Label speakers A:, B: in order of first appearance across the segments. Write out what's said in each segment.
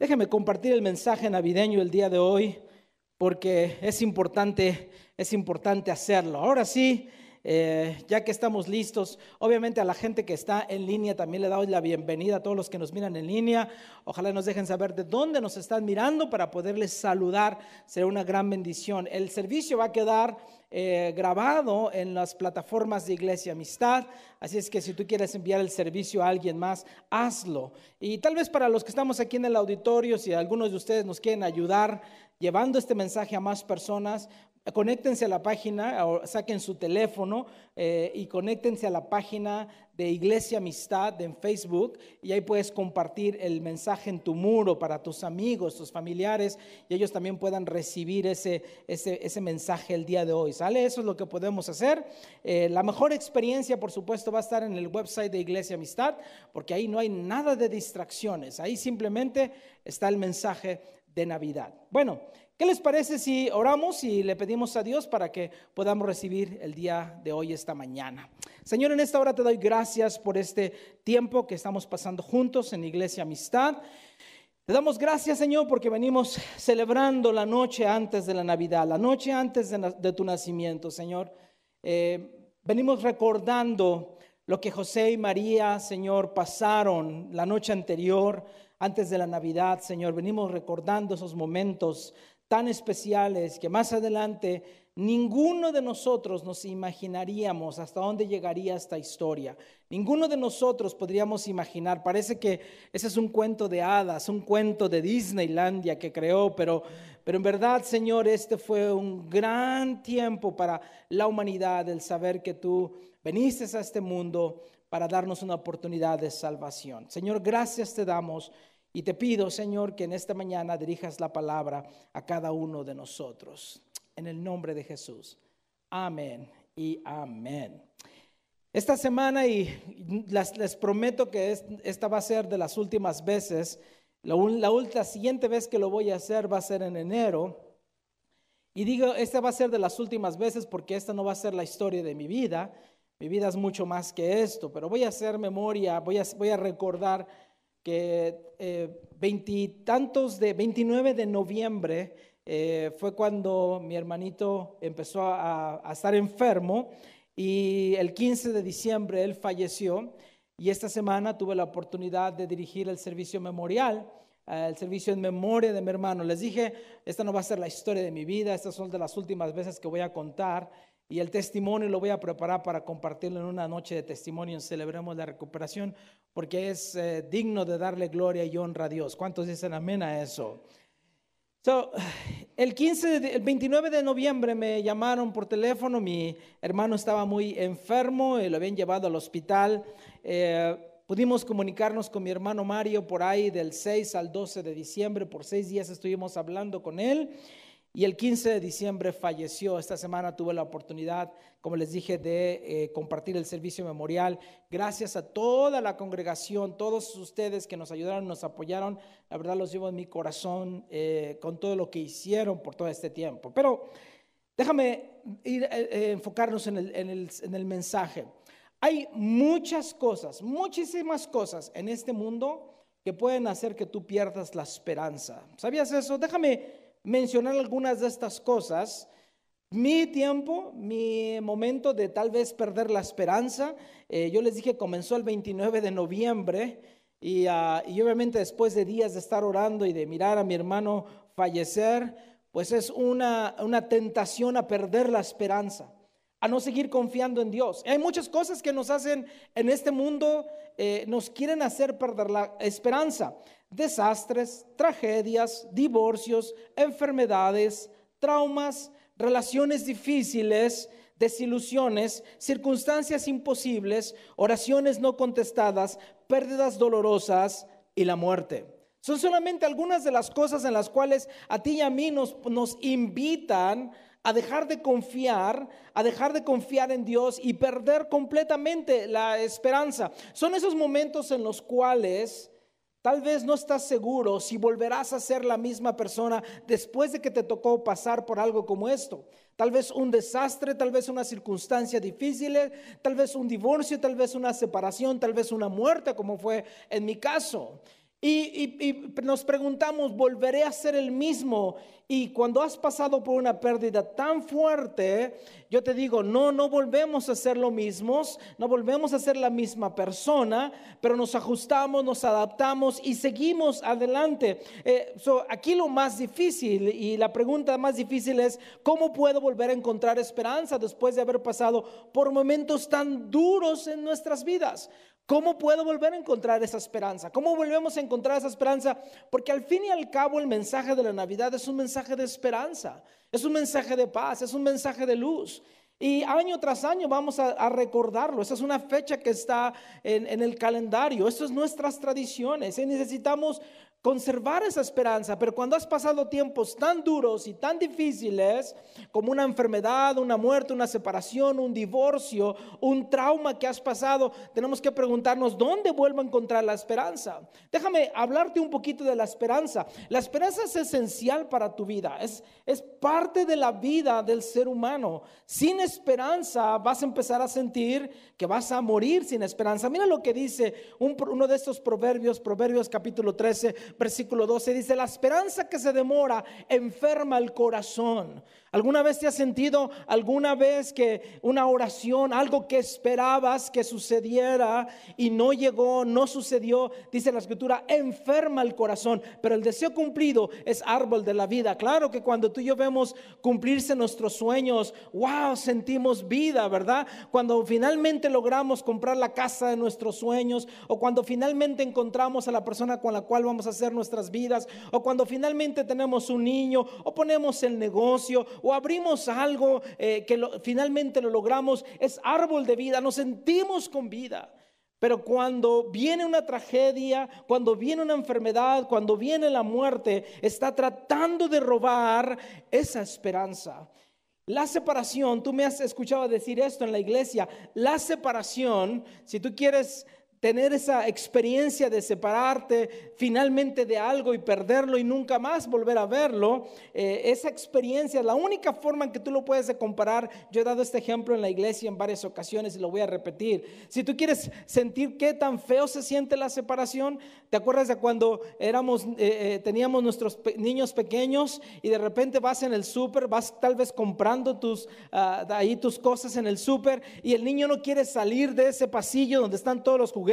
A: Déjeme compartir el mensaje navideño el día de hoy porque es importante, es importante hacerlo. Ahora sí, eh, ya que estamos listos, obviamente a la gente que está en línea también le doy la bienvenida a todos los que nos miran en línea. Ojalá nos dejen saber de dónde nos están mirando para poderles saludar. Será una gran bendición. El servicio va a quedar eh, grabado en las plataformas de Iglesia Amistad. Así es que si tú quieres enviar el servicio a alguien más, hazlo. Y tal vez para los que estamos aquí en el auditorio, si algunos de ustedes nos quieren ayudar llevando este mensaje a más personas, conéctense a la página, o saquen su teléfono eh, y conéctense a la página de Iglesia Amistad en Facebook y ahí puedes compartir el mensaje en tu muro para tus amigos, tus familiares y ellos también puedan recibir ese, ese, mensaje el día de hoy. ¿Sale? Eso es lo que podemos hacer. Eh, la mejor experiencia, por supuesto, va a estar en el website de Iglesia Amistad porque ahí no hay nada de distracciones. Ahí simplemente está el mensaje de Navidad. Bueno, ¿Qué les parece si oramos y le pedimos a Dios para que podamos recibir el día de hoy, esta mañana? Señor, en esta hora te doy gracias por este tiempo que estamos pasando juntos en Iglesia Amistad. Te damos gracias, Señor, porque venimos celebrando la noche antes de la Navidad, la noche antes de, tu nacimiento, Señor. Eh, venimos recordando lo que José y María, Señor, pasaron la noche anterior, antes de la Navidad, Señor. Venimos recordando esos momentos tan especiales que más adelante ninguno de nosotros nos imaginaríamos hasta dónde llegaría esta historia. Ninguno de nosotros podríamos imaginar, parece que ese es un cuento de hadas, un cuento de Disneylandia que creó, pero, pero en verdad, Señor, este fue un gran tiempo para la humanidad, el saber que tú veniste a este mundo para darnos una oportunidad de salvación. Señor, gracias te damos y te pido, Señor, que en esta mañana dirijas la palabra a cada uno de nosotros. En el nombre de Jesús. Amén y amén. Esta semana, y les, prometo que esta va a ser de las últimas veces, la, la, siguiente vez que lo voy a hacer va a ser en enero. Y digo, esta va a ser de las últimas veces porque esta no va a ser la historia de mi vida. Mi vida es mucho más que esto, pero voy a hacer memoria, voy a, voy a recordar que eh, veintitantos de 29 de noviembre eh, fue cuando mi hermanito empezó a, estar enfermo y el 15 de diciembre él falleció y esta semana tuve la oportunidad de dirigir el servicio memorial eh, el servicio en memoria de mi hermano. Les dije, esta no va a ser la historia de mi vida, estas son de las últimas veces que voy a contar y el testimonio lo voy a preparar para compartirlo en una noche de testimonio Celebremos la recuperación, porque es eh, digno de darle gloria y honra a Dios. ¿Cuántos dicen amén a eso? So, el 15, el 29 de noviembre me llamaron por teléfono, mi hermano estaba muy enfermo, y lo habían llevado al hospital. Eh, pudimos comunicarnos con mi hermano Mario por ahí del 6 al 12 de diciembre, por seis días estuvimos hablando con él. Y el 15 de diciembre falleció. Esta semana tuve la oportunidad, como les dije, de eh, compartir el servicio memorial. Gracias a toda la congregación, todos ustedes que nos ayudaron, nos apoyaron. La verdad los llevo en mi corazón eh, con todo lo que hicieron por todo este tiempo. Pero déjame ir, eh, enfocarnos en el, en, el, en el mensaje. Hay muchas cosas, muchísimas cosas en este mundo que pueden hacer que tú pierdas la esperanza. ¿Sabías eso? Déjame mencionar algunas de estas cosas. Mi tiempo, mi momento de tal vez perder la esperanza, eh, yo les dije comenzó el 29 de noviembre y, y, obviamente después de días de estar orando y de mirar a mi hermano fallecer, pues es una, una tentación a perder la esperanza, a no seguir confiando en Dios. Hay muchas cosas que nos hacen en este mundo, eh, nos quieren hacer perder la esperanza desastres, tragedias, divorcios, enfermedades, traumas, relaciones difíciles, desilusiones, circunstancias imposibles, oraciones no contestadas, pérdidas dolorosas y la muerte. Son solamente algunas de las cosas en las cuales a ti y a mí nos, nos invitan a dejar de confiar, a dejar de confiar en Dios y perder completamente la esperanza. Son esos momentos en los cuales Tal vez no estás seguro si volverás a ser la misma persona después de que te tocó pasar por algo como esto. Tal vez un desastre, tal vez una circunstancia difícil, tal vez un divorcio, tal vez una separación, tal vez una muerte como fue en mi caso. Y, nos preguntamos, ¿volveré a ser el mismo? Y cuando has pasado por una pérdida tan fuerte, yo te digo, no, no volvemos a ser lo mismos, no volvemos a ser la misma persona, pero nos ajustamos, nos adaptamos y seguimos adelante. Eh, aquí lo más difícil y la pregunta más difícil es, ¿cómo puedo volver a encontrar esperanza después de haber pasado por momentos tan duros en nuestras vidas? ¿Cómo puedo volver a encontrar esa esperanza? ¿Cómo volvemos a encontrar esa esperanza? Porque al fin y al cabo el mensaje de la Navidad es un mensaje de esperanza, es un mensaje de paz, es un mensaje de luz. Y año tras año vamos a, recordarlo. Esa es una fecha que está en, el calendario. Eso es nuestras tradiciones. Y necesitamos conservar esa esperanza, pero cuando has pasado tiempos tan duros y tan difíciles como una enfermedad, una muerte, una separación, un divorcio, un trauma que has pasado, tenemos que preguntarnos dónde vuelvo a encontrar la esperanza. Déjame hablarte un poquito de la esperanza. La esperanza es esencial para tu vida, es, es parte de la vida del ser humano. Sin esperanza vas a empezar a sentir que vas a morir sin esperanza. Mira lo que dice uno de estos proverbios, Proverbios capítulo 13 versículo 12 dice, la esperanza que se demora enferma el corazón, ¿Alguna vez te has sentido alguna vez que una oración, algo que esperabas que sucediera y no llegó, no sucedió? Dice la escritura, enferma el corazón, pero el deseo cumplido es árbol de la vida. Claro que cuando tú y yo vemos cumplirse nuestros sueños, wow, sentimos vida, ¿verdad? Cuando finalmente logramos comprar la casa de nuestros sueños o cuando finalmente encontramos a la persona con la cual vamos a hacer nuestras vidas o cuando finalmente tenemos un niño o ponemos el negocio o abrimos algo eh, que finalmente lo logramos, es árbol de vida, nos sentimos con vida. Pero cuando viene una tragedia, cuando viene una enfermedad, cuando viene la muerte, está tratando de robar esa esperanza. La separación, tú me has escuchado decir esto en la iglesia, la separación, si tú quieres tener esa experiencia de separarte finalmente de algo y perderlo y nunca más volver a verlo, eh, esa experiencia, la única forma en que tú lo puedes comparar, yo he dado este ejemplo en la iglesia en varias ocasiones y lo voy a repetir. Si tú quieres sentir qué tan feo se siente la separación, ¿te acuerdas de cuando éramos, eh, eh, teníamos nuestros niños pequeños y de repente vas en el súper, vas tal vez comprando tus, ah, ahí tus cosas en el súper y el niño no quiere salir de ese pasillo donde están todos los juguetes?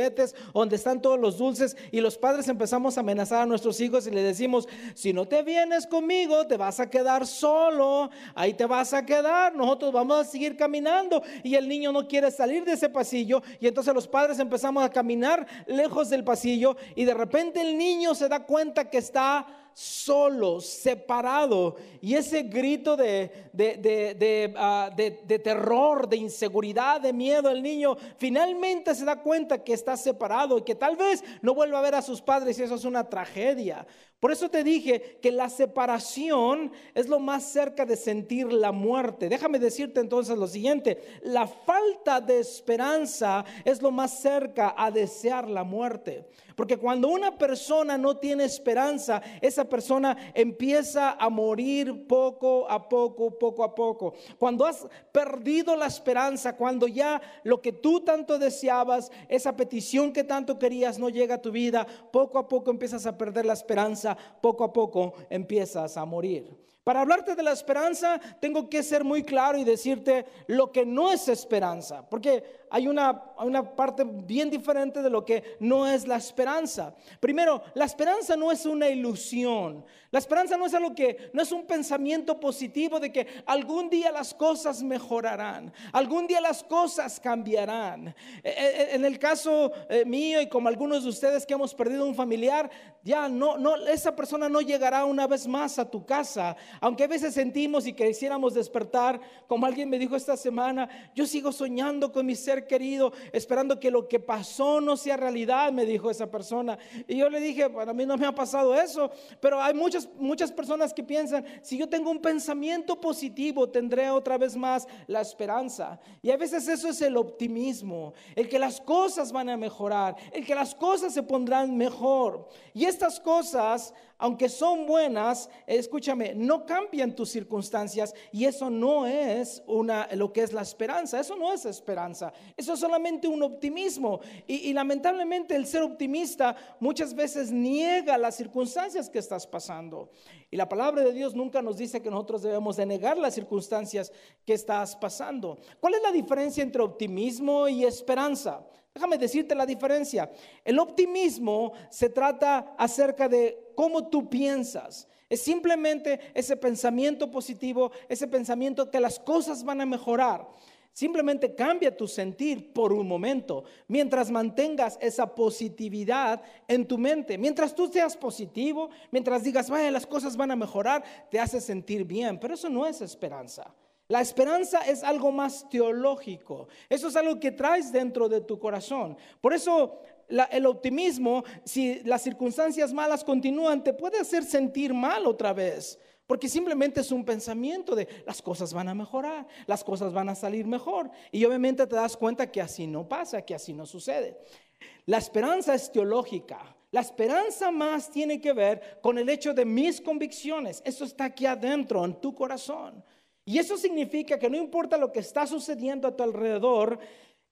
A: Donde están todos los dulces y los padres empezamos a amenazar a nuestros hijos y le decimos, si no te vienes conmigo, te vas a quedar solo, ahí te vas a quedar, nosotros vamos a seguir caminando y el niño no quiere salir de ese pasillo y entonces los padres empezamos a caminar lejos del pasillo y de repente el niño se da cuenta que está solo, separado. Y ese grito de, ah, de, de, terror, de inseguridad, de miedo, el niño finalmente se da cuenta que está separado y que tal vez no vuelva a ver a sus padres y eso es una tragedia. Por eso te dije que la separación es lo más cerca de sentir la muerte. Déjame decirte entonces lo siguiente, la falta de esperanza es lo más cerca a desear la muerte. Porque cuando una persona no tiene esperanza, esa persona empieza a morir poco a poco, poco a poco. Cuando has perdido la esperanza, cuando ya lo que tú tanto deseabas, esa petición que tanto querías no llega a tu vida, poco a poco empiezas a perder la esperanza, poco a poco empiezas a morir. Para hablarte de la esperanza, tengo que ser muy claro y decirte lo que no es esperanza, porque hay una, una, parte bien diferente de lo que no es la esperanza. Primero, la esperanza no es una ilusión. La esperanza no es algo que, no es un pensamiento positivo de que algún día las cosas mejorarán, algún día las cosas cambiarán. E, e, e, en el caso eh, mío y como algunos de ustedes que hemos perdido un familiar, ya no, no, esa persona no llegará una vez más a tu casa aunque a veces sentimos y quisiéramos despertar, como alguien me dijo esta semana, yo sigo soñando con mi ser querido, esperando que lo que pasó no sea realidad, me dijo esa persona. Y yo le dije, para mí no me ha pasado eso, pero hay muchas, muchas personas que piensan, si yo tengo un pensamiento positivo, tendré otra vez más la esperanza. Y a veces eso es el optimismo, el que las cosas van a mejorar, el que las cosas se pondrán mejor. Y estas cosas aunque son buenas, escúchame, no cambian tus circunstancias y eso no es una, lo que es la esperanza, eso no es esperanza, eso es solamente un optimismo. Y, lamentablemente el ser optimista muchas veces niega las circunstancias que estás pasando. Y la palabra de Dios nunca nos dice que nosotros debemos de negar las circunstancias que estás pasando. ¿Cuál es la diferencia entre optimismo y esperanza? Déjame decirte la diferencia. El optimismo se trata acerca de cómo tú piensas. Es simplemente ese pensamiento positivo, ese pensamiento que las cosas van a mejorar. Simplemente cambia tu sentir por un momento, mientras mantengas esa positividad en tu mente. Mientras tú seas positivo, mientras digas, vaya, las cosas van a mejorar, te hace sentir bien, pero eso no es esperanza. La esperanza es algo más teológico. Eso es algo que traes dentro de tu corazón. Por eso el optimismo, si las circunstancias malas continúan, te puede hacer sentir mal otra vez. Porque simplemente es un pensamiento de las cosas van a mejorar, las cosas van a salir mejor. Y obviamente te das cuenta que así no pasa, que así no sucede. La esperanza es teológica. La esperanza más tiene que ver con el hecho de mis convicciones. Eso está aquí adentro, en tu corazón. Y eso significa que no importa lo que está sucediendo a tu alrededor,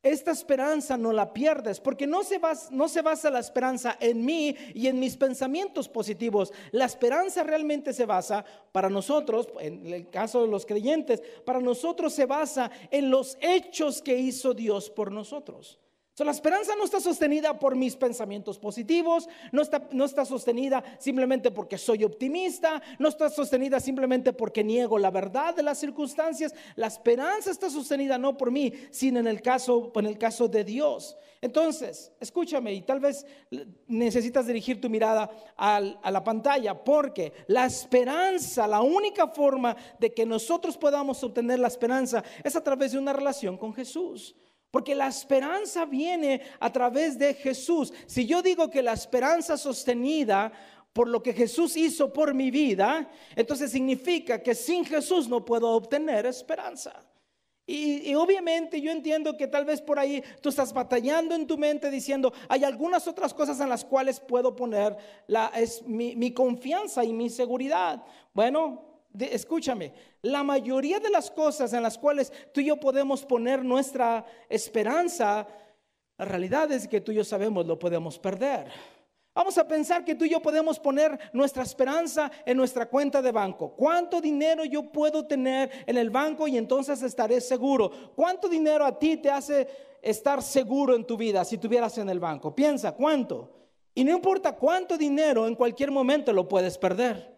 A: esta esperanza no la pierdes, porque no se, basa, la esperanza en mí y en mis pensamientos positivos. La esperanza realmente se basa para nosotros, en el caso de los creyentes, para nosotros se basa en los hechos que hizo Dios por nosotros la esperanza no está sostenida por mis pensamientos positivos, no está, no está sostenida simplemente porque soy optimista, no está sostenida simplemente porque niego la verdad de las circunstancias. La esperanza está sostenida no por mí, sino en el caso, en el caso de Dios. Entonces, escúchame y tal vez necesitas dirigir tu mirada a la pantalla, porque la esperanza, la única forma de que nosotros podamos obtener la esperanza es a través de una relación con Jesús. Porque la esperanza viene a través de Jesús. Si yo digo que la esperanza sostenida por lo que Jesús hizo por mi vida, entonces significa que sin Jesús no puedo obtener esperanza. Y, obviamente yo entiendo que tal vez por ahí tú estás batallando en tu mente diciendo, hay algunas otras cosas en las cuales puedo poner la, es mi, mi confianza y mi seguridad. Bueno, escúchame, la mayoría de las cosas en las cuales tú y yo podemos poner nuestra esperanza, la realidad es que tú y yo sabemos lo podemos perder. Vamos a pensar que tú y yo podemos poner nuestra esperanza en nuestra cuenta de banco. ¿Cuánto dinero yo puedo tener en el banco y entonces estaré seguro? ¿Cuánto dinero a ti te hace estar seguro en tu vida si tuvieras en el banco? Piensa, ¿cuánto? Y no importa cuánto dinero, en cualquier momento lo puedes perder.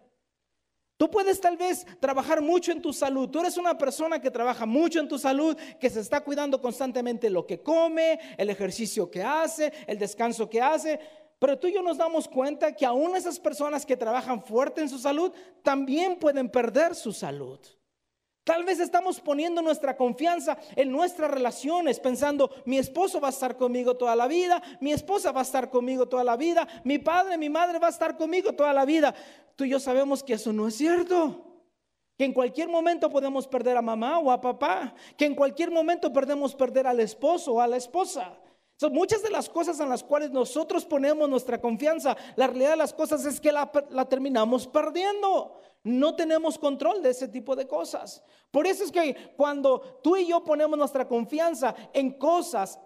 A: Tú puedes tal vez trabajar mucho en tu salud. Tú eres una persona que trabaja mucho en tu salud, que se está cuidando constantemente lo que come, el ejercicio que hace, el descanso que hace. Pero tú y yo nos damos cuenta que aún esas personas que trabajan fuerte en su salud también pueden perder su salud. Tal vez estamos poniendo nuestra confianza en nuestras relaciones, pensando, mi esposo va a estar conmigo toda la vida, mi esposa va a estar conmigo toda la vida, mi padre, mi madre va a estar conmigo toda la vida. Tú y yo sabemos que eso no es cierto. Que en cualquier momento podemos perder a mamá o a papá. Que en cualquier momento podemos perder al esposo o a la esposa. Son muchas de las cosas en las cuales nosotros ponemos nuestra confianza, la realidad de las cosas es que la, terminamos perdiendo. No tenemos control de ese tipo de cosas. Por eso es que cuando tú y yo ponemos nuestra confianza en cosas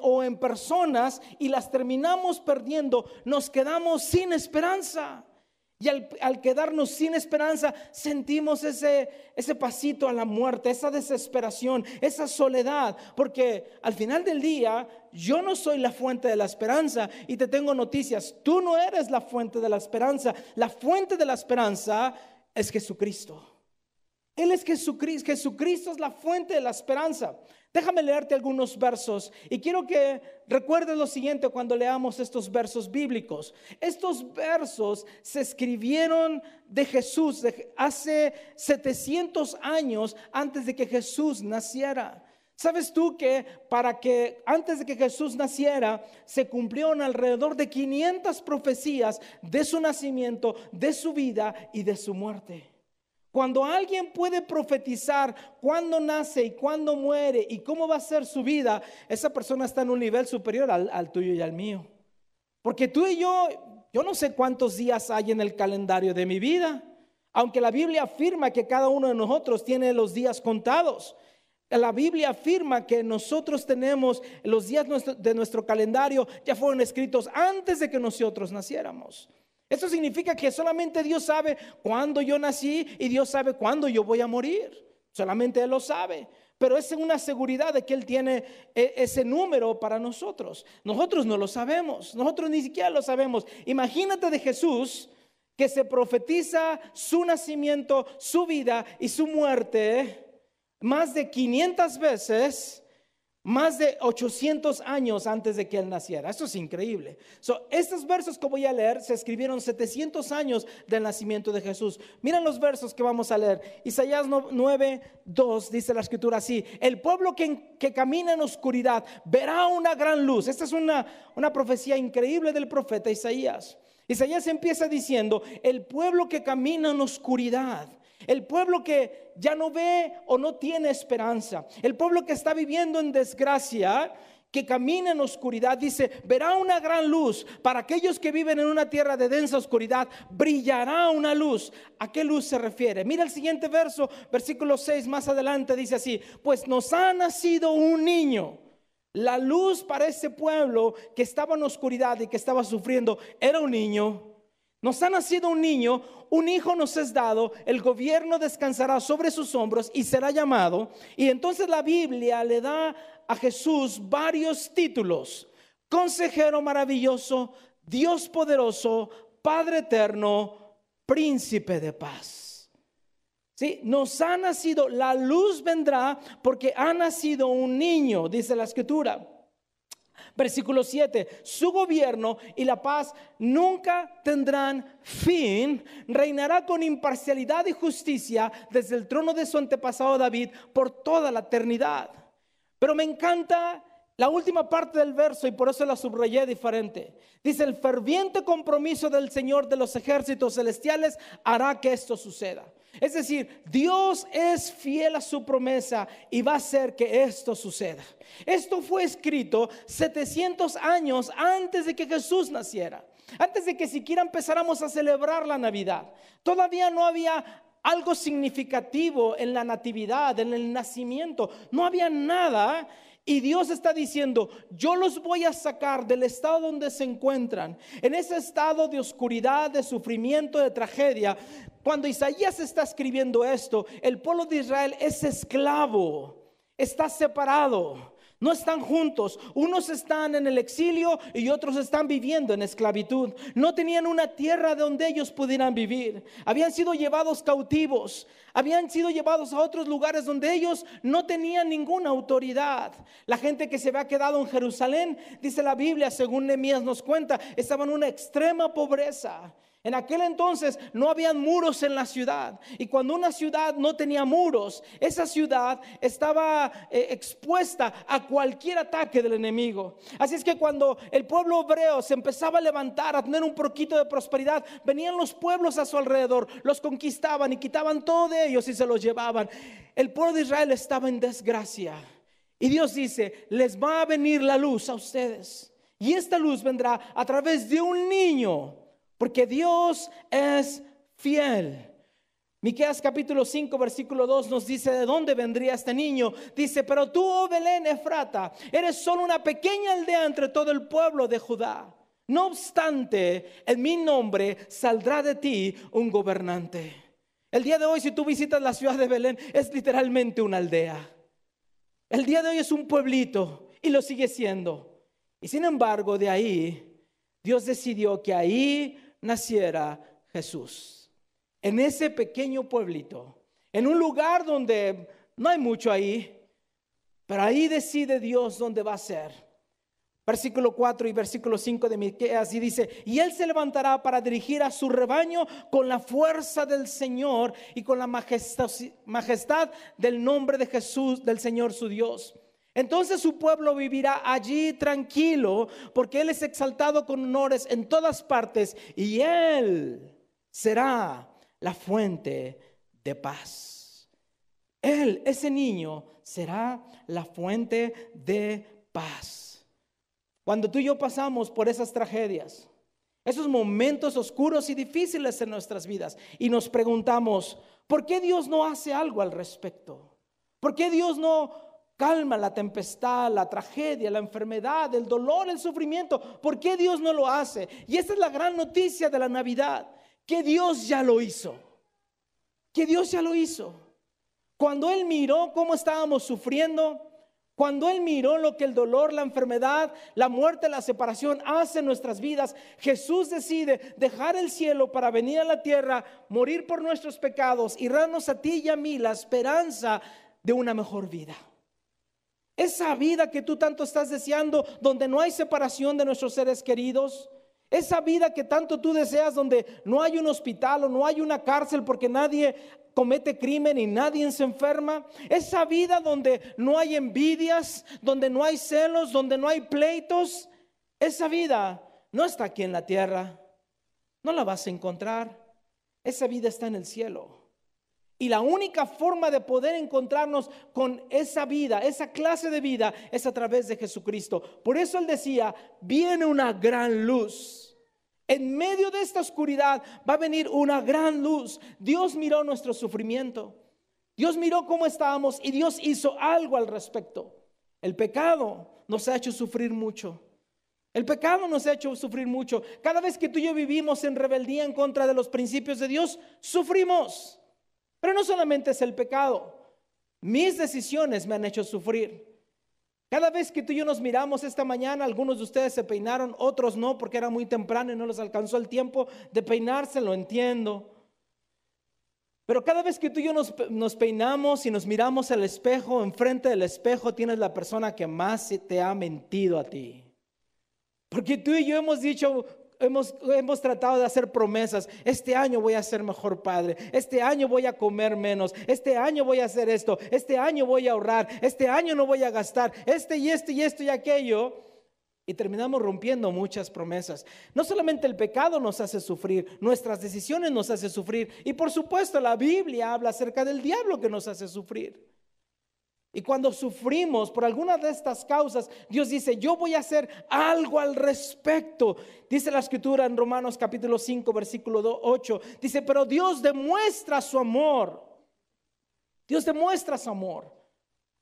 A: o en personas y las terminamos perdiendo, nos quedamos sin esperanza. Y al, quedarnos sin esperanza, sentimos ese, ese pasito a la muerte, esa desesperación, esa soledad. Porque al final del día, yo no soy la fuente de la esperanza. Y te tengo noticias, tú no eres la fuente de la esperanza. La fuente de la esperanza es Jesucristo. Él es Jesucristo. Jesucristo es la fuente de la esperanza. Déjame leerte algunos versos y quiero que recuerdes lo siguiente cuando leamos estos versos bíblicos. Estos versos se escribieron de Jesús hace 700 años antes de que Jesús naciera. ¿Sabes tú que para que antes de que Jesús naciera se cumplieron alrededor de 500 profecías de su nacimiento, de su vida y de su muerte? Cuando alguien puede profetizar cuándo nace y cuándo muere y cómo va a ser su vida, esa persona está en un nivel superior al, tuyo y al mío. Porque tú y yo yo no sé cuántos días hay en el calendario de mi vida, aunque la Biblia afirma que cada uno de nosotros tiene los días contados. La Biblia afirma que nosotros tenemos los días de nuestro calendario ya fueron escritos antes de que nosotros naciéramos. Eso significa que solamente Dios sabe cuándo yo nací y Dios sabe cuándo yo voy a morir. Solamente Él lo sabe. Pero es una seguridad de que Él tiene e, ese número para nosotros. Nosotros no lo sabemos. Nosotros ni siquiera lo sabemos. Imagínate de Jesús que se profetiza su nacimiento, su vida y su muerte más de 500 veces más de 800 años antes de que él naciera. Eso es increíble. estos versos que voy a leer se escribieron 700 años del nacimiento de Jesús. Miren los versos que vamos a leer. Isaías 9, 2 dice la escritura así. El pueblo que, que camina en oscuridad verá una gran luz. Esta es una, una profecía increíble del profeta Isaías. Isaías empieza diciendo, el pueblo que camina en oscuridad el pueblo que ya no ve o no tiene esperanza. El pueblo que está viviendo en desgracia, que camina en oscuridad, dice, verá una gran luz. Para aquellos que viven en una tierra de densa oscuridad, brillará una luz. ¿A qué luz se refiere? Mira el siguiente verso, versículo 6, más adelante dice así, pues nos ha nacido un niño. La luz para ese pueblo que estaba en oscuridad y que estaba sufriendo era un niño. Nos ha nacido un niño, un hijo nos es dado, el gobierno descansará sobre sus hombros y será llamado. Y entonces la Biblia le da a Jesús varios títulos. Consejero maravilloso, Dios poderoso, Padre eterno, príncipe de paz. ¿Sí? Nos ha nacido, la luz vendrá porque ha nacido un niño, dice la escritura. Versículo 7, su gobierno y la paz nunca tendrán fin, reinará con imparcialidad y justicia desde el trono de su antepasado David por toda la eternidad. Pero me encanta la última parte del verso y por eso la subrayé diferente. Dice, el ferviente compromiso del Señor de los ejércitos celestiales hará que esto suceda. Es decir, Dios es fiel a su promesa y va a hacer que esto suceda. Esto fue escrito 700 años antes de que Jesús naciera, antes de que siquiera empezáramos a celebrar la Navidad. Todavía no había algo significativo en la natividad, en el nacimiento. No había nada y Dios está diciendo, yo los voy a sacar del estado donde se encuentran, en ese estado de oscuridad, de sufrimiento, de tragedia. Cuando Isaías está escribiendo esto, el pueblo de Israel es esclavo, está separado. No están juntos. Unos están en el exilio y otros están viviendo en esclavitud. No tenían una tierra donde ellos pudieran vivir. Habían sido llevados cautivos. Habían sido llevados a otros lugares donde ellos no tenían ninguna autoridad. La gente que se había quedado en Jerusalén, dice la Biblia, según Nehemías nos cuenta, estaba en una extrema pobreza. En aquel entonces no habían muros en la ciudad. Y cuando una ciudad no tenía muros, esa ciudad estaba eh, expuesta a cualquier ataque del enemigo. Así es que cuando el pueblo hebreo se empezaba a levantar, a tener un poquito de prosperidad, venían los pueblos a su alrededor, los conquistaban y quitaban todo de ellos y se los llevaban. El pueblo de Israel estaba en desgracia. Y Dios dice, les va a venir la luz a ustedes. Y esta luz vendrá a través de un niño porque Dios es fiel. Miqueas capítulo 5 versículo 2 nos dice de dónde vendría este niño. Dice, "Pero tú, oh Belén Efrata, eres solo una pequeña aldea entre todo el pueblo de Judá. No obstante, en mi nombre saldrá de ti un gobernante." El día de hoy si tú visitas la ciudad de Belén es literalmente una aldea. El día de hoy es un pueblito y lo sigue siendo. Y sin embargo, de ahí Dios decidió que ahí naciera Jesús. En ese pequeño pueblito, en un lugar donde no hay mucho ahí, pero ahí decide Dios dónde va a ser. Versículo 4 y versículo 5 de Miqueas y dice, "Y él se levantará para dirigir a su rebaño con la fuerza del Señor y con la majestad, majestad del nombre de Jesús del Señor su Dios." Entonces su pueblo vivirá allí tranquilo, porque Él es exaltado con honores en todas partes y Él será la fuente de paz. Él, ese niño, será la fuente de paz. Cuando tú y yo pasamos por esas tragedias esos momentos oscuros y difíciles en nuestras vidas y nos preguntamos, ¿por qué Dios no hace algo al respecto? ¿Por qué Dios no calma la tempestad, la tragedia, la enfermedad, el dolor, el sufrimiento? ¿Por qué Dios no lo hace? Y esta es la gran noticia de la Navidad, que Dios ya lo hizo. Que Dios ya lo hizo. Cuando Él miró cómo estábamos sufriendo, cuando Él miró lo que el dolor, la enfermedad, la muerte, la separación hace en nuestras vidas, Jesús decide dejar el cielo para venir a la tierra, morir por nuestros pecados y darnos a ti y a mí la esperanza de una mejor vida. Esa vida que tú tanto estás deseando, donde no hay separación de nuestros seres queridos, esa vida que tanto tú deseas donde no hay un hospital o no hay una cárcel porque nadie comete crimen y nadie se enferma. Esa vida donde no hay envidias, donde no hay celos, donde no hay pleitos. Esa vida no está aquí en la tierra. No la vas a encontrar. Esa vida está en el cielo. Y la única forma de poder encontrarnos con esa vida, esa clase de vida, es a través de Jesucristo. Por eso él decía, viene una gran luz en medio de esta oscuridad va a venir una gran luz. Dios miró nuestro sufrimiento. Dios miró cómo estábamos y Dios hizo algo al respecto. El pecado nos ha hecho sufrir mucho. El pecado nos ha hecho sufrir mucho. Cada vez que tú y yo vivimos en rebeldía en contra de los principios de Dios, sufrimos. Pero no solamente es el pecado. Mis decisiones me han hecho sufrir. Cada vez que tú y yo nos miramos esta mañana, algunos de ustedes se peinaron, otros no, porque era muy temprano y no les alcanzó el tiempo de peinarse, lo entiendo. Pero cada vez que tú y yo nos, peinamos y nos miramos al espejo, enfrente del espejo tienes la persona que más te ha mentido a ti. Porque tú y yo hemos dicho, hemos, tratado de hacer promesas. Este año voy a ser mejor padre. Este año voy a comer menos. Este año voy a hacer esto. Este año voy a ahorrar. Este año no voy a gastar. Este y este y esto y aquello. Y terminamos rompiendo muchas promesas. No solamente el pecado nos hace sufrir, nuestras decisiones nos hace sufrir. Y por supuesto la Biblia habla acerca del diablo que nos hace sufrir. Y cuando sufrimos por alguna de estas causas, Dios dice, yo voy a hacer algo al respecto. Dice la escritura en Romanos capítulo 5, versículo 8. Dice, pero Dios demuestra su amor. Dios demuestra su amor.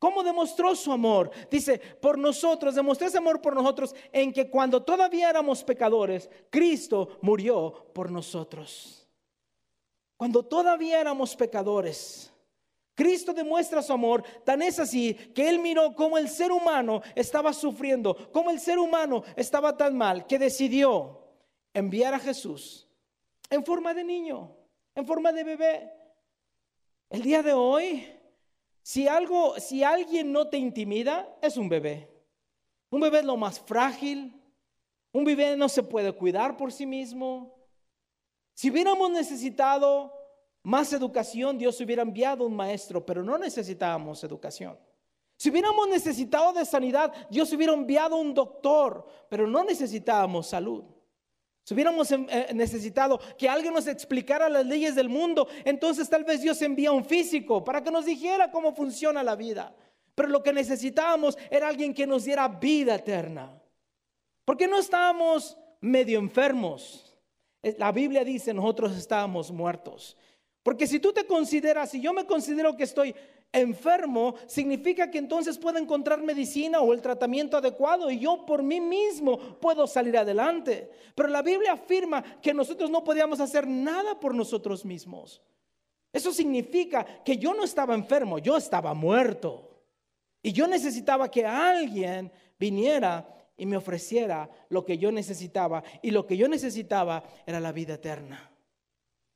A: ¿Cómo demostró su amor? Dice, por nosotros, demostró ese amor por nosotros en que cuando todavía éramos pecadores, Cristo murió por nosotros. Cuando todavía éramos pecadores, Cristo demuestra su amor, tan es así que Él miró cómo el ser humano estaba sufriendo, cómo el ser humano estaba tan mal, que decidió enviar a Jesús en forma de niño, en forma de bebé. El día de hoy, si algo, si alguien no te intimida, es un bebé. Un bebé es lo más frágil. Un bebé no se puede cuidar por sí mismo. Si hubiéramos necesitado más educación, Dios hubiera enviado un maestro, pero no necesitábamos educación. Si hubiéramos necesitado de sanidad, Dios hubiera enviado un doctor, pero no necesitábamos salud. Si hubiéramos em, eh, necesitado que alguien nos explicara las leyes del mundo, entonces tal vez Dios envía un físico para que nos dijera cómo funciona la vida. Pero lo que necesitábamos era alguien que nos diera vida eterna. Porque no estábamos medio enfermos. La Biblia dice, nosotros estábamos muertos. Porque si tú te consideras, si yo me considero que estoy enfermo, significa que entonces puedo encontrar medicina o el tratamiento adecuado y yo por mí mismo puedo salir adelante. Pero la Biblia afirma que nosotros no podíamos hacer nada por nosotros mismos. Eso significa que yo no estaba enfermo, yo estaba muerto. Y yo necesitaba que alguien viniera y me ofreciera lo que yo necesitaba. Y lo que yo necesitaba era la vida eterna.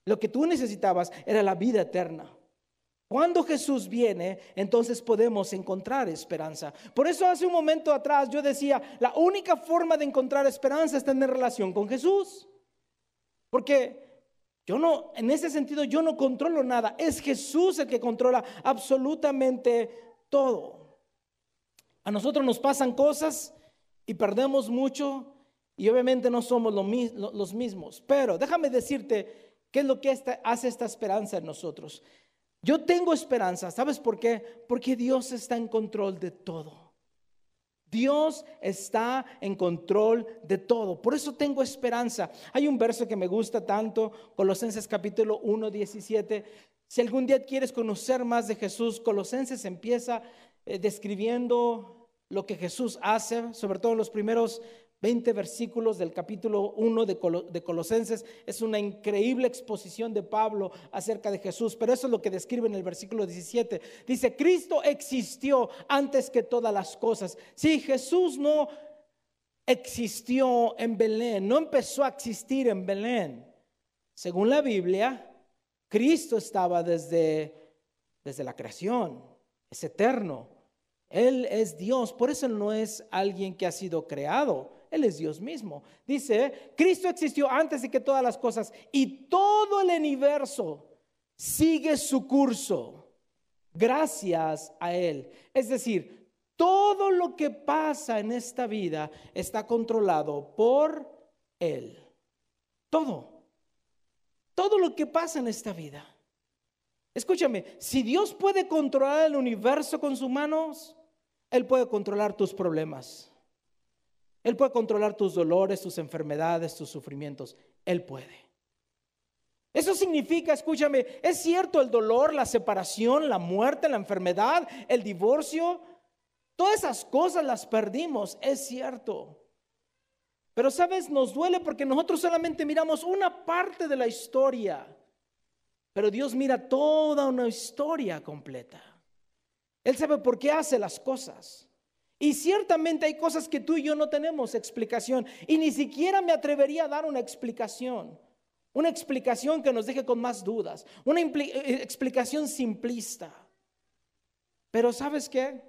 A: Lo que tú necesitabas era la vida eterna. Cuando Jesús viene, entonces podemos encontrar esperanza. Por eso hace un momento atrás yo decía, la única forma de encontrar esperanza es tener relación con Jesús. Porque yo no, en ese sentido, yo no controlo nada. Es Jesús el que controla absolutamente todo. A nosotros nos pasan cosas y perdemos mucho y obviamente no somos los mismos. Pero déjame decirte ¿Qué es lo que hace esta esperanza en nosotros? Yo tengo esperanza, ¿sabes por qué? Porque Dios está en control de todo. Dios está en control de todo. Por eso tengo esperanza. Hay un verso que me gusta tanto, Colosenses capítulo 1, 17. Si algún día quieres conocer más de Jesús, Colosenses empieza eh, describiendo lo que Jesús hace, sobre todo en los primeros 20 versículos del capítulo 1 de, Colosenses. Es una increíble exposición de Pablo acerca de Jesús, pero eso es lo que describe en el versículo 17. Dice, Cristo existió antes que todas las cosas. Sí, Jesús no existió en Belén, no empezó a existir en Belén. Según la Biblia, Cristo estaba desde, desde la creación, es eterno. Él es Dios, por eso no es alguien que ha sido creado. Él es Dios mismo. Dice, Cristo existió antes de que todas las cosas y todo el universo sigue su curso gracias a Él. Es decir, todo lo que pasa en esta vida está controlado por Él. Todo. Todo lo que pasa en esta vida. Escúchame, si Dios puede controlar el universo con sus manos, Él puede controlar tus problemas. Él puede controlar tus dolores, tus enfermedades, tus sufrimientos. Él puede. Eso significa, escúchame, es cierto el dolor, la separación, la muerte, la enfermedad, el divorcio. Todas esas cosas las perdimos, es cierto. Pero sabes, nos duele porque nosotros solamente miramos una parte de la historia. Pero Dios mira toda una historia completa. Él sabe por qué hace las cosas. Y ciertamente hay cosas que tú y yo no tenemos explicación. Y ni siquiera me atrevería a dar una explicación. Una explicación que nos deje con más dudas. Una eh, explicación simplista. Pero ¿sabes qué?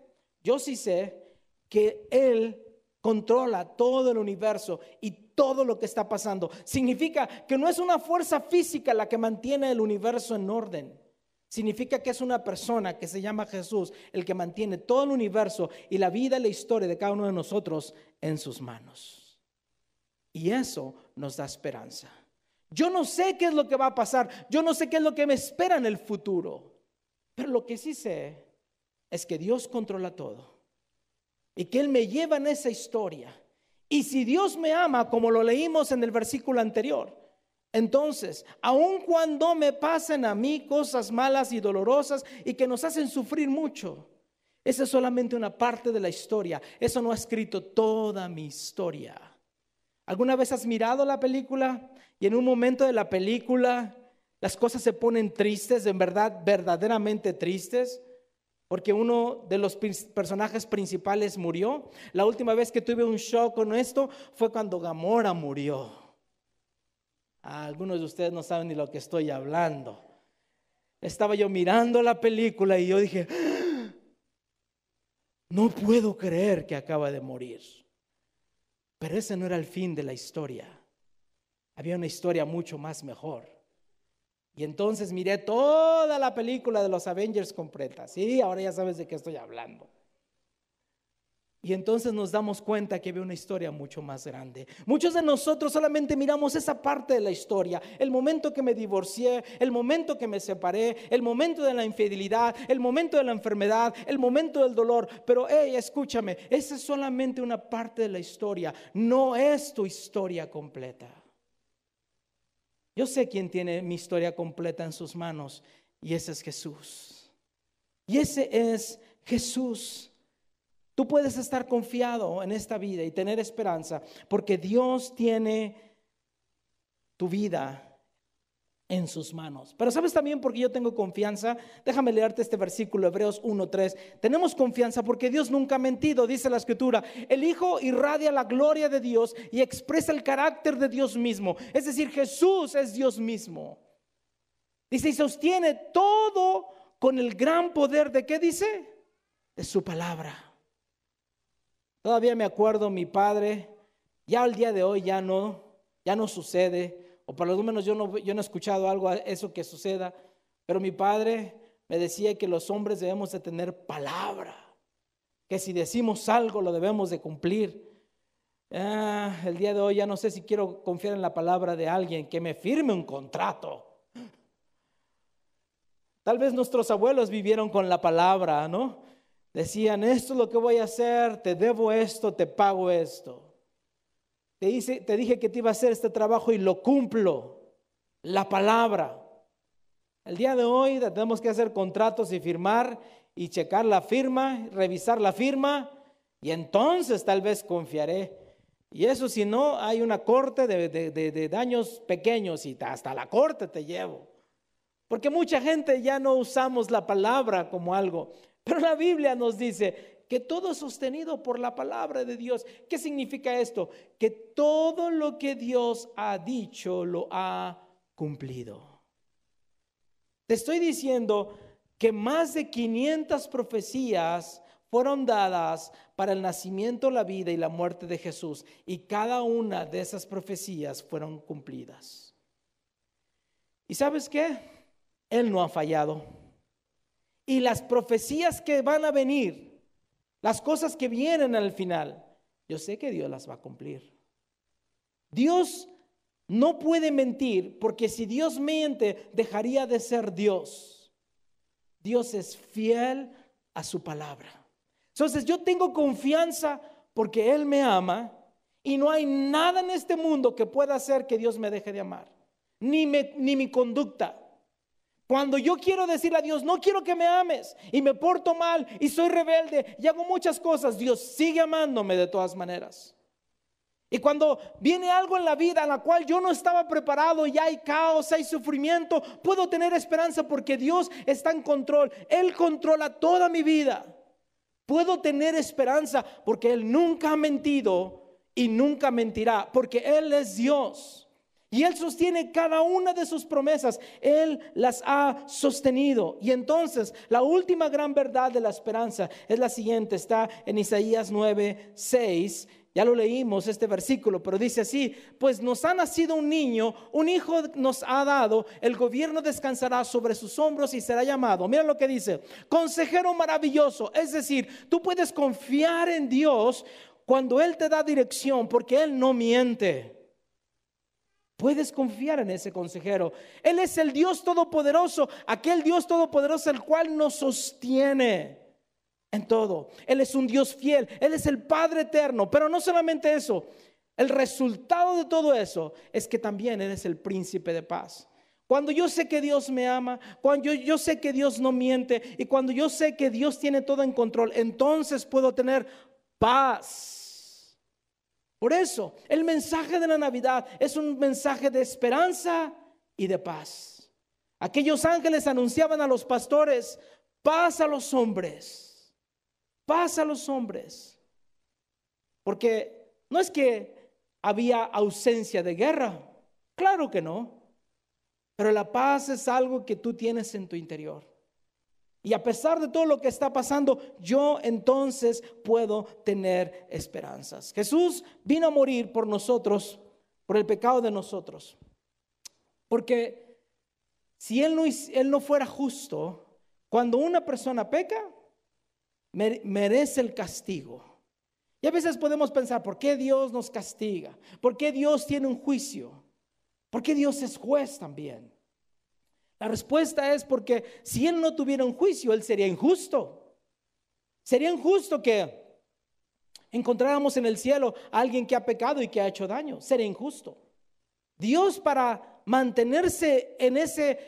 A: Yo sí sé que Él controla todo el universo y todo lo que está pasando. Significa que no es una fuerza física la que mantiene el universo en orden. Significa que es una persona que se llama Jesús el que mantiene todo el universo y la vida y la historia de cada uno de nosotros en sus manos. Y eso nos da esperanza. Yo no sé qué es lo que va a pasar, yo no sé qué es lo que me espera en el futuro, pero lo que sí sé es que Dios controla todo y que Él me lleva en esa historia. Y si Dios me ama, como lo leímos en el versículo anterior, entonces, aun cuando me pasen a mí cosas malas y dolorosas y que nos hacen sufrir mucho, esa es solamente una parte de la historia. Eso no ha escrito toda mi historia. ¿Alguna vez has mirado la película y en un momento de la película las cosas se ponen tristes, en verdad, verdaderamente tristes? Porque uno de los personajes principales murió. La última vez que tuve un shock con esto fue cuando Gamora murió. Algunos de ustedes no saben ni lo que estoy hablando. Estaba yo mirando la película y yo dije, no puedo creer que acaba de morir. Pero ese no era el fin de la historia. Había una historia mucho más mejor. Y entonces miré toda la película de los Avengers completa. Sí, ahora ya sabes de qué estoy hablando. Y entonces nos damos cuenta que había una historia mucho más grande. Muchos de nosotros solamente miramos esa parte de la historia, el momento que me divorcié, el momento que me separé, el momento de la infidelidad, el momento de la enfermedad, el momento del dolor. Pero, hey, escúchame, esa es solamente una parte de la historia, no es tu historia completa. Yo sé quién tiene mi historia completa en sus manos y ese es Jesús. Y ese es Jesús. Tú puedes estar confiado en esta vida y tener esperanza porque Dios tiene tu vida en sus manos. Pero sabes también por qué yo tengo confianza. Déjame leerte este versículo, Hebreos 1.3. Tenemos confianza porque Dios nunca ha mentido, dice la escritura. El Hijo irradia la gloria de Dios y expresa el carácter de Dios mismo. Es decir, Jesús es Dios mismo. Dice, y sostiene todo con el gran poder de qué dice? De su palabra. Todavía me acuerdo mi padre, ya al día de hoy ya no, ya no sucede, o por lo menos yo no, yo no he escuchado algo a eso que suceda, pero mi padre me decía que los hombres debemos de tener palabra, que si decimos algo lo debemos de cumplir. Ah, el día de hoy ya no sé si quiero confiar en la palabra de alguien que me firme un contrato. Tal vez nuestros abuelos vivieron con la palabra, ¿no? Decían, esto es lo que voy a hacer, te debo esto, te pago esto. Te, dije que te iba a hacer este trabajo y lo cumplo. La palabra. El día de hoy tenemos que hacer contratos y firmar y checar la firma, revisar la firma y entonces tal vez confiaré. Y eso si no, hay una corte de daños pequeños y hasta la corte te llevo. Porque mucha gente ya no usamos la palabra como algo. Pero la Biblia nos dice que todo es sostenido por la palabra de Dios. ¿Qué significa esto? Que todo lo que Dios ha dicho lo ha cumplido. Te estoy diciendo que más de 500 profecías fueron dadas para el nacimiento, la vida y la muerte de Jesús. Y cada una de esas profecías fueron cumplidas. ¿Y sabes qué? Él no ha fallado. Y las profecías que van a venir, las cosas que vienen al final, yo sé que Dios las va a cumplir. Dios no puede mentir porque si Dios miente, dejaría de ser Dios. Dios es fiel a su palabra. Entonces yo tengo confianza porque Él me ama y no hay nada en este mundo que pueda hacer que Dios me deje de amar, ni, ni mi conducta. Cuando yo quiero decirle a Dios, no quiero que me ames y me porto mal y soy rebelde y hago muchas cosas, Dios sigue amándome de todas maneras. Y cuando viene algo en la vida en la cual yo no estaba preparado y hay caos, hay sufrimiento, puedo tener esperanza porque Dios está en control. Él controla toda mi vida. Puedo tener esperanza porque Él nunca ha mentido y nunca mentirá, porque Él es Dios. Y Él sostiene cada una de sus promesas. Él las ha sostenido. Y entonces la última gran verdad de la esperanza es la siguiente. Está en Isaías 9, 6. Ya lo leímos este versículo, pero dice así, pues nos ha nacido un niño, un hijo nos ha dado, el gobierno descansará sobre sus hombros y será llamado. Mira lo que dice, consejero maravilloso. Es decir, tú puedes confiar en Dios cuando Él te da dirección, porque Él no miente. Puedes confiar en ese consejero. Él es el Dios todopoderoso, aquel Dios todopoderoso el cual nos sostiene en todo. Él es un Dios fiel, Él es el Padre eterno, pero no solamente eso, el resultado de todo eso es que también Él es el príncipe de paz. Cuando yo sé que Dios me ama, cuando yo, yo, sé que Dios no miente y cuando yo sé que Dios tiene todo en control, entonces puedo tener paz. Por eso, el mensaje de la Navidad es un mensaje de esperanza y de paz. Aquellos ángeles anunciaban a los pastores, paz a los hombres, paz a los hombres. Porque no es que había ausencia de guerra, claro que no, pero la paz es algo que tú tienes en tu interior. Y a pesar de todo lo que está pasando, yo entonces puedo tener esperanzas. Jesús vino a morir por nosotros, por el pecado de nosotros. Porque si Él no, fuera justo, cuando una persona peca, merece el castigo. Y a veces podemos pensar, ¿por qué Dios nos castiga? ¿Por qué Dios tiene un juicio? ¿Por qué Dios es juez también? La respuesta es porque si Él no tuviera un juicio, Él sería injusto. Sería injusto que encontráramos en el cielo a alguien que ha pecado y que ha hecho daño. Sería injusto. Dios para mantenerse en ese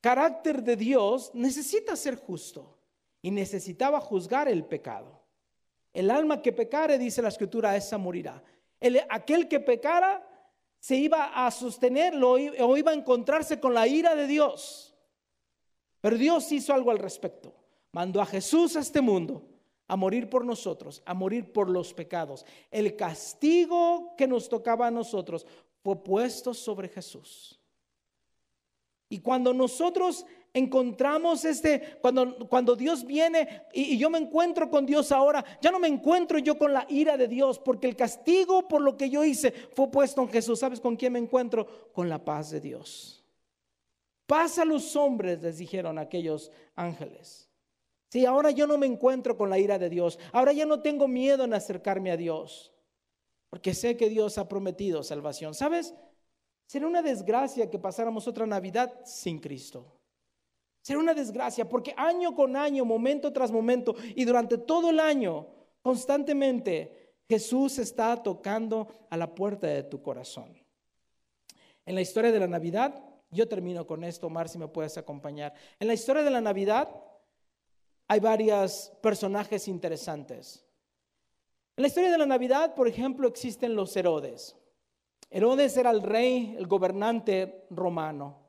A: carácter de Dios necesita ser justo y necesitaba juzgar el pecado. El alma que pecare, dice la escritura, esa morirá. El, aquel que pecara se iba a sostenerlo o iba a encontrarse con la ira de Dios. Pero Dios hizo algo al respecto. Mandó a Jesús a este mundo a morir por nosotros, a morir por los pecados. El castigo que nos tocaba a nosotros fue puesto sobre Jesús. Y cuando nosotros encontramos este, cuando, cuando Dios viene y, yo me encuentro con Dios ahora, ya no me encuentro yo con la ira de Dios, porque el castigo por lo que yo hice fue puesto en Jesús. ¿Sabes con quién me encuentro? Con la paz de Dios. Paz a los hombres, les dijeron aquellos ángeles. Sí, ahora yo no me encuentro con la ira de Dios. Ahora ya no tengo miedo en acercarme a Dios. Porque sé que Dios ha prometido salvación. ¿Sabes? Sería una desgracia que pasáramos otra Navidad sin Cristo. Será una desgracia porque año con año, momento tras momento y durante todo el año, constantemente, Jesús está tocando a la puerta de tu corazón. En la historia de la Navidad, yo termino con esto, Mar, si me puedes acompañar. En la historia de la Navidad hay varios personajes interesantes. En la historia de la Navidad, por ejemplo, existen los Herodes. Herodes era el rey, el gobernante romano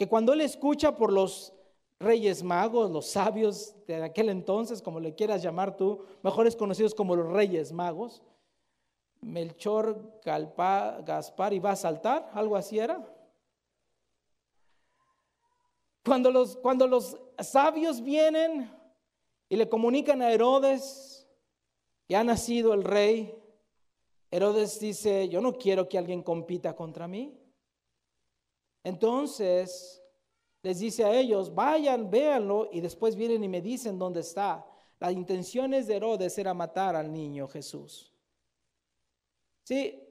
A: que cuando él escucha por los reyes magos, los sabios de aquel entonces, como le quieras llamar tú, mejores conocidos como los reyes magos, Melchor, Gaspar y va a saltar, algo así era. Cuando los, cuando los sabios vienen y le comunican a Herodes que ha nacido el rey, Herodes dice, yo no quiero que alguien compita contra mí. Entonces les dice a ellos, vayan, véanlo y después vienen y me dicen dónde está. Las intenciones de Herodes era matar al niño Jesús. Sí,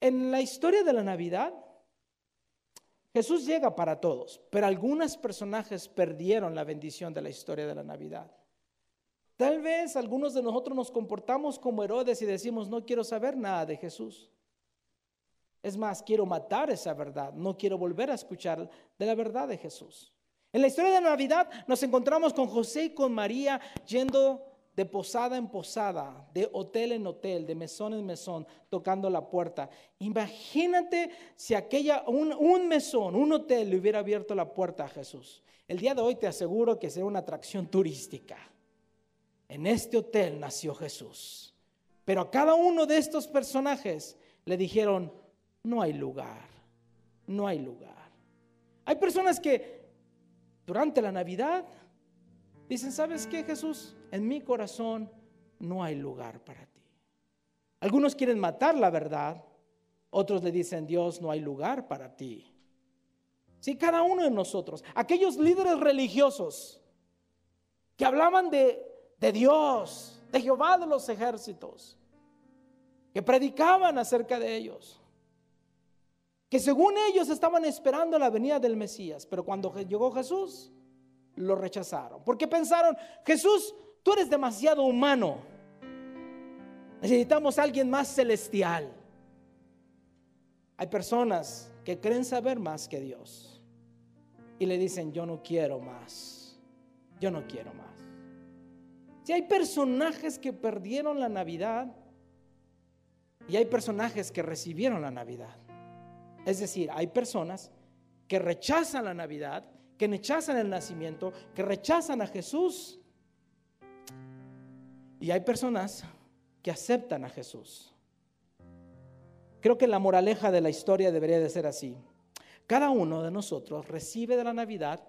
A: en la historia de la Navidad, Jesús llega para todos, pero algunos personajes perdieron la bendición de la historia de la Navidad. Tal vez algunos de nosotros nos comportamos como Herodes y decimos, no quiero saber nada de Jesús. Es más, quiero matar esa verdad. No quiero volver a escuchar de la verdad de Jesús. En la historia de Navidad nos encontramos con José y con María yendo de posada en posada, de hotel en hotel, de mesón en mesón, tocando la puerta. Imagínate si aquella, un, mesón, un hotel le hubiera abierto la puerta a Jesús. El día de hoy te aseguro que será una atracción turística. En este hotel nació Jesús. Pero a cada uno de estos personajes le dijeron, no hay lugar, no hay lugar. Hay personas que durante la Navidad dicen, ¿sabes qué Jesús? En mi corazón no hay lugar para ti. Algunos quieren matar la verdad, otros le dicen, Dios, no hay lugar para ti. Sí, cada uno de nosotros, aquellos líderes religiosos que hablaban de, de Dios, de Jehová de los ejércitos, que predicaban acerca de ellos que según ellos estaban esperando la venida del Mesías, pero cuando llegó Jesús, lo rechazaron. Porque pensaron, Jesús, tú eres demasiado humano. Necesitamos a alguien más celestial. Hay personas que creen saber más que Dios y le dicen, yo no quiero más, yo no quiero más. Si hay personajes que perdieron la Navidad y hay personajes que recibieron la Navidad. Es decir, hay personas que rechazan la Navidad, que rechazan el nacimiento, que rechazan a Jesús. Y hay personas que aceptan a Jesús. Creo que la moraleja de la historia debería de ser así. Cada uno de nosotros recibe de la Navidad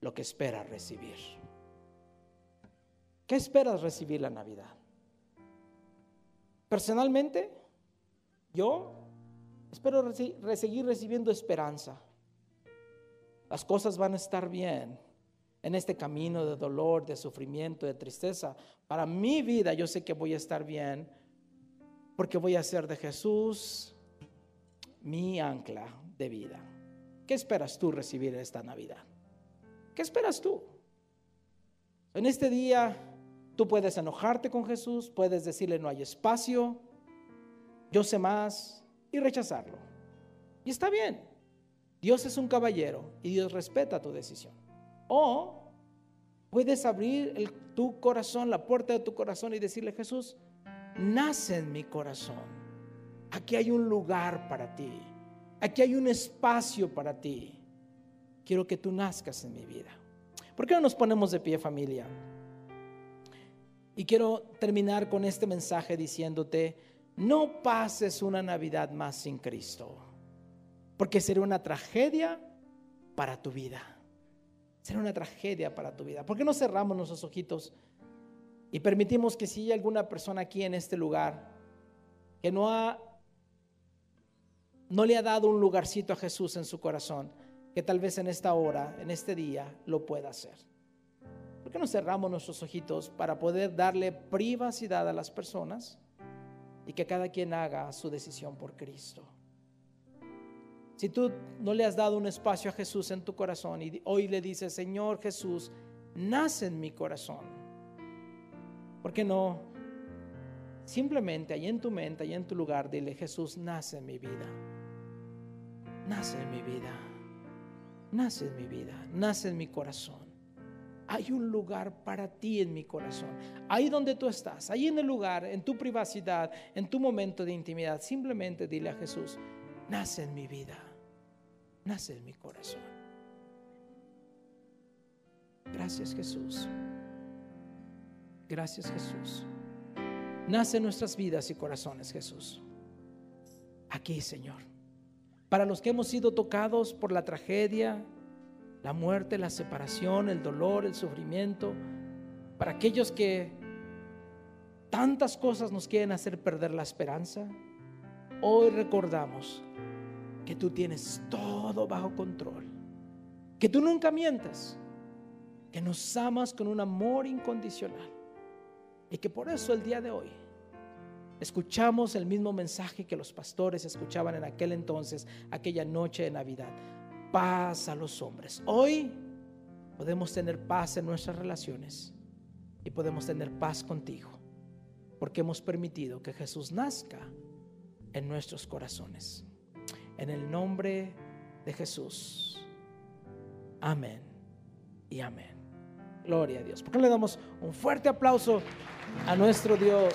A: lo que espera recibir. ¿Qué esperas recibir la Navidad? Personalmente, yo Espero seguir recibiendo esperanza. Las cosas van a estar bien en este camino de dolor, de sufrimiento, de tristeza. Para mi vida yo sé que voy a estar bien porque voy a ser de Jesús mi ancla de vida. ¿Qué esperas tú recibir esta Navidad? ¿Qué esperas tú? En este día tú puedes enojarte con Jesús, puedes decirle no hay espacio, yo sé más, y rechazarlo. Y está bien. Dios es un caballero y Dios respeta tu decisión. O puedes abrir tu corazón, la puerta de tu corazón y decirle, Jesús, nace en mi corazón. Aquí hay un lugar para ti. Aquí hay un espacio para ti. Quiero que tú nazcas en mi vida. ¿Por qué no nos ponemos de pie familia? Y quiero terminar con este mensaje diciéndote, no pases una Navidad más sin Cristo, porque será una tragedia para tu vida. Será una tragedia para tu vida. ¿Por qué no cerramos nuestros ojitos y permitimos que si hay alguna persona aquí en este lugar que no ha no le ha dado un lugarcito a Jesús en su corazón, que tal vez en esta hora, en este día, lo pueda hacer? ¿Por qué no cerramos nuestros ojitos para poder darle privacidad a las personas? Y que cada quien haga su decisión por Cristo. Si tú no le has dado un espacio a Jesús en tu corazón y hoy le dices, Señor Jesús, nace en mi corazón. ¿Por qué no? Simplemente ahí en tu mente, ahí en tu lugar, dile, Jesús, nace en mi vida. Nace en mi vida. Nace en mi vida. Nace en mi corazón. Hay un lugar para ti en mi corazón. Ahí donde tú estás, ahí en el lugar, en tu privacidad, en tu momento de intimidad, simplemente dile a Jesús, nace en mi vida, nace en mi corazón. Gracias Jesús. Gracias Jesús. Nace en nuestras vidas y corazones Jesús. Aquí Señor. Para los que hemos sido tocados por la tragedia, la muerte, la separación, el dolor, el sufrimiento, para aquellos que tantas cosas nos quieren hacer perder la esperanza, hoy recordamos que tú tienes todo bajo control, que tú nunca mientas, que nos amas con un amor incondicional y que por eso el día de hoy escuchamos el mismo mensaje que los pastores escuchaban en aquel entonces, aquella noche de Navidad paz a los hombres. Hoy podemos tener paz en nuestras relaciones y podemos tener paz contigo porque hemos permitido que Jesús nazca en nuestros corazones. En el nombre de Jesús. Amén y amén. Gloria a Dios. ¿Por qué le damos un fuerte aplauso a nuestro Dios?